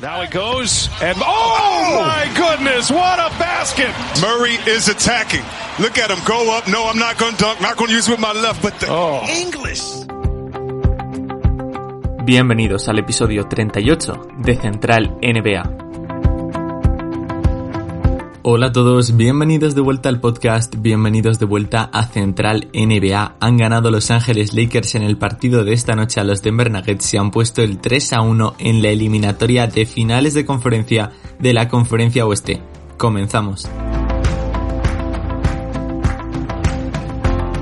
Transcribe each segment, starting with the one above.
Now he goes and oh, my goodness, what a basket! Murray is attacking. Look at him go up. No, I'm not going to dunk. Not going to use with my left, but the Oh. English. Bienvenidos al episodio 38 de Central NBA. Hola a todos, bienvenidos de vuelta al podcast, bienvenidos de vuelta a Central NBA. Han ganado Los Ángeles Lakers en el partido de esta noche a los Denver Nuggets y han puesto el 3 a 1 en la eliminatoria de finales de conferencia de la Conferencia Oeste. Comenzamos.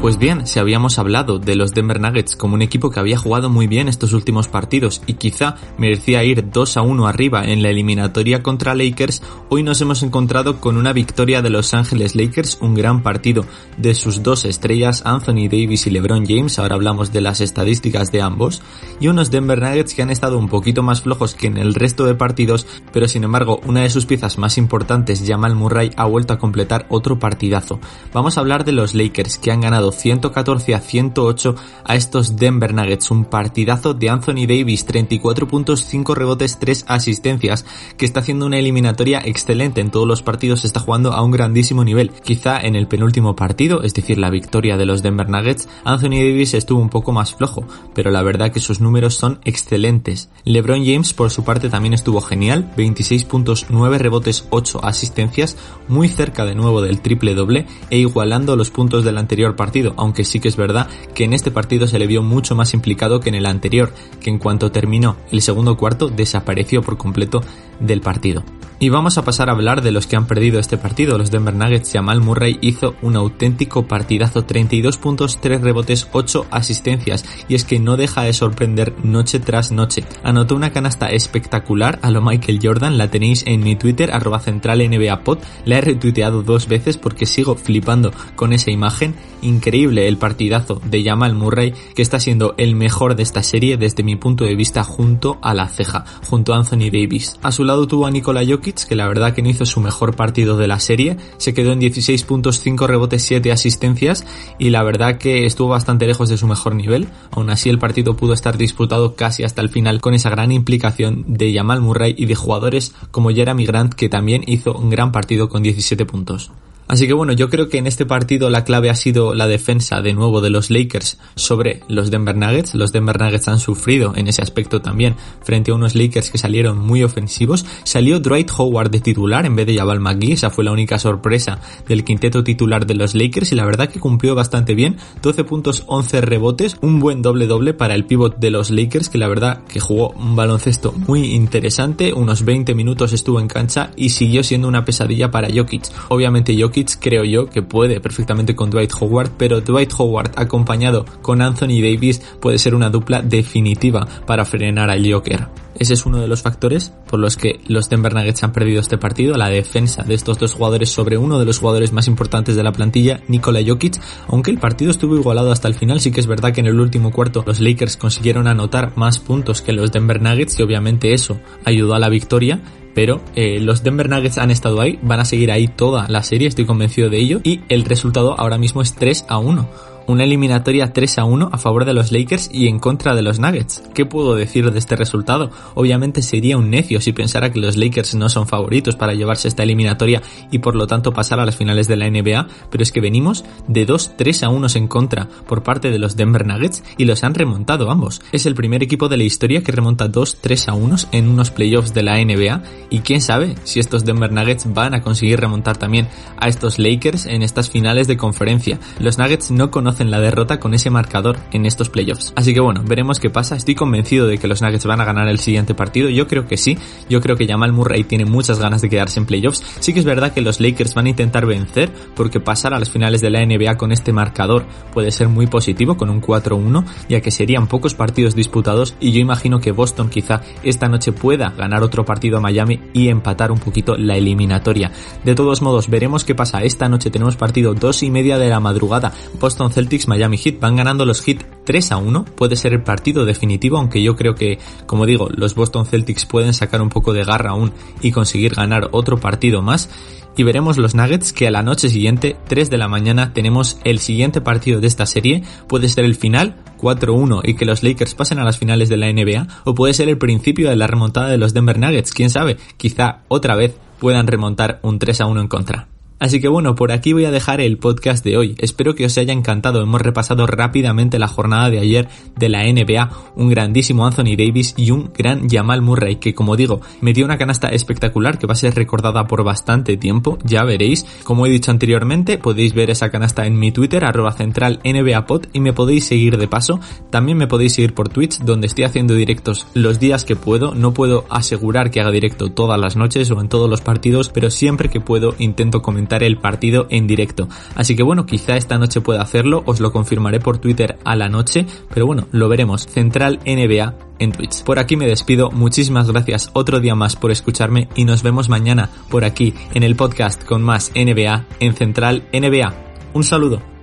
Pues bien, si habíamos hablado de los Denver Nuggets como un equipo que había jugado muy bien estos últimos partidos y quizá merecía ir 2 a 1 arriba en la eliminatoria contra Lakers, hoy nos hemos encontrado con una victoria de Los Ángeles Lakers, un gran partido de sus dos estrellas, Anthony Davis y LeBron James, ahora hablamos de las estadísticas de ambos, y unos Denver Nuggets que han estado un poquito más flojos que en el resto de partidos, pero sin embargo una de sus piezas más importantes, Jamal Murray, ha vuelto a completar otro partidazo. Vamos a hablar de los Lakers que han ganado 114 a 108 a estos Denver Nuggets. Un partidazo de Anthony Davis, 34 puntos, 5 rebotes, 3 asistencias, que está haciendo una eliminatoria excelente en todos los partidos, está jugando a un grandísimo nivel. Quizá en el penúltimo partido, es decir, la victoria de los Denver Nuggets, Anthony Davis estuvo un poco más flojo, pero la verdad que sus números son excelentes. LeBron James por su parte también estuvo genial, 26 puntos, 9 rebotes, 8 asistencias, muy cerca de nuevo del triple doble e igualando los puntos del anterior partido aunque sí que es verdad que en este partido se le vio mucho más implicado que en el anterior, que en cuanto terminó el segundo cuarto desapareció por completo del partido. Y vamos a pasar a hablar de los que han perdido este partido. Los Denver Nuggets, Jamal Murray hizo un auténtico partidazo, 32 puntos, 3 rebotes, 8 asistencias. Y es que no deja de sorprender noche tras noche. Anotó una canasta espectacular a lo Michael Jordan, la tenéis en mi Twitter, arroba central NBA pod. La he retuiteado dos veces porque sigo flipando con esa imagen. Increíble el partidazo de Jamal Murray, que está siendo el mejor de esta serie desde mi punto de vista junto a la ceja, junto a Anthony Davis. A su lado tuvo a Nikola Jokic, que la verdad que no hizo su mejor partido de la serie, se quedó en 16 puntos, 5 rebotes, 7 asistencias y la verdad que estuvo bastante lejos de su mejor nivel. Aún así el partido pudo estar disputado casi hasta el final con esa gran implicación de Jamal Murray y de jugadores como Jeremy Grant que también hizo un gran partido con 17 puntos. Así que bueno, yo creo que en este partido la clave ha sido la defensa de nuevo de los Lakers sobre los Denver Nuggets. Los Denver Nuggets han sufrido en ese aspecto también frente a unos Lakers que salieron muy ofensivos. Salió Dwight Howard de titular en vez de Jabal McGee, esa fue la única sorpresa del quinteto titular de los Lakers y la verdad que cumplió bastante bien. 12 puntos, 11 rebotes, un buen doble doble para el pivot de los Lakers que la verdad que jugó un baloncesto muy interesante, unos 20 minutos estuvo en cancha y siguió siendo una pesadilla para Jokic. Obviamente Jokic creo yo que puede perfectamente con Dwight Howard, pero Dwight Howard acompañado con Anthony Davis puede ser una dupla definitiva para frenar al Joker. Ese es uno de los factores por los que los Denver Nuggets han perdido este partido, la defensa de estos dos jugadores sobre uno de los jugadores más importantes de la plantilla, Nikola Jokic, aunque el partido estuvo igualado hasta el final, sí que es verdad que en el último cuarto los Lakers consiguieron anotar más puntos que los Denver Nuggets y obviamente eso ayudó a la victoria, pero eh, los Denver Nuggets han estado ahí, van a seguir ahí toda la serie, estoy convencido de ello, y el resultado ahora mismo es 3 a 1 una eliminatoria 3 a 1 a favor de los Lakers y en contra de los Nuggets. ¿Qué puedo decir de este resultado? Obviamente sería un necio si pensara que los Lakers no son favoritos para llevarse esta eliminatoria y por lo tanto pasar a las finales de la NBA, pero es que venimos de 2 3 a 1 en contra por parte de los Denver Nuggets y los han remontado ambos. Es el primer equipo de la historia que remonta 2 3 a 1 en unos playoffs de la NBA y quién sabe si estos Denver Nuggets van a conseguir remontar también a estos Lakers en estas finales de conferencia. Los Nuggets no conocen la derrota con ese marcador en estos playoffs. Así que bueno, veremos qué pasa. Estoy convencido de que los Nuggets van a ganar el siguiente partido. Yo creo que sí. Yo creo que Jamal Murray tiene muchas ganas de quedarse en playoffs. Sí que es verdad que los Lakers van a intentar vencer porque pasar a las finales de la NBA con este marcador puede ser muy positivo con un 4-1 ya que serían pocos partidos disputados y yo imagino que Boston quizá esta noche pueda ganar otro partido a Miami y empatar un poquito la eliminatoria. De todos modos, veremos qué pasa. Esta noche tenemos partido 2 y media de la madrugada. Boston Celtics Miami Heat van ganando los Heat 3 a 1. Puede ser el partido definitivo, aunque yo creo que, como digo, los Boston Celtics pueden sacar un poco de garra aún y conseguir ganar otro partido más. Y veremos los Nuggets que a la noche siguiente, 3 de la mañana, tenemos el siguiente partido de esta serie. Puede ser el final, 4-1 y que los Lakers pasen a las finales de la NBA, o puede ser el principio de la remontada de los Denver Nuggets, quién sabe, quizá otra vez puedan remontar un 3-1 en contra. Así que bueno, por aquí voy a dejar el podcast de hoy. Espero que os haya encantado. Hemos repasado rápidamente la jornada de ayer de la NBA, un grandísimo Anthony Davis y un gran Jamal Murray, que como digo, me dio una canasta espectacular que va a ser recordada por bastante tiempo, ya veréis. Como he dicho anteriormente, podéis ver esa canasta en mi Twitter, arroba central NBApod, y me podéis seguir de paso. También me podéis seguir por Twitch, donde estoy haciendo directos los días que puedo. No puedo asegurar que haga directo todas las noches o en todos los partidos, pero siempre que puedo intento el partido en directo. Así que bueno, quizá esta noche pueda hacerlo, os lo confirmaré por Twitter a la noche, pero bueno, lo veremos. Central NBA en Twitch. Por aquí me despido, muchísimas gracias otro día más por escucharme y nos vemos mañana por aquí en el podcast con más NBA en Central NBA. Un saludo.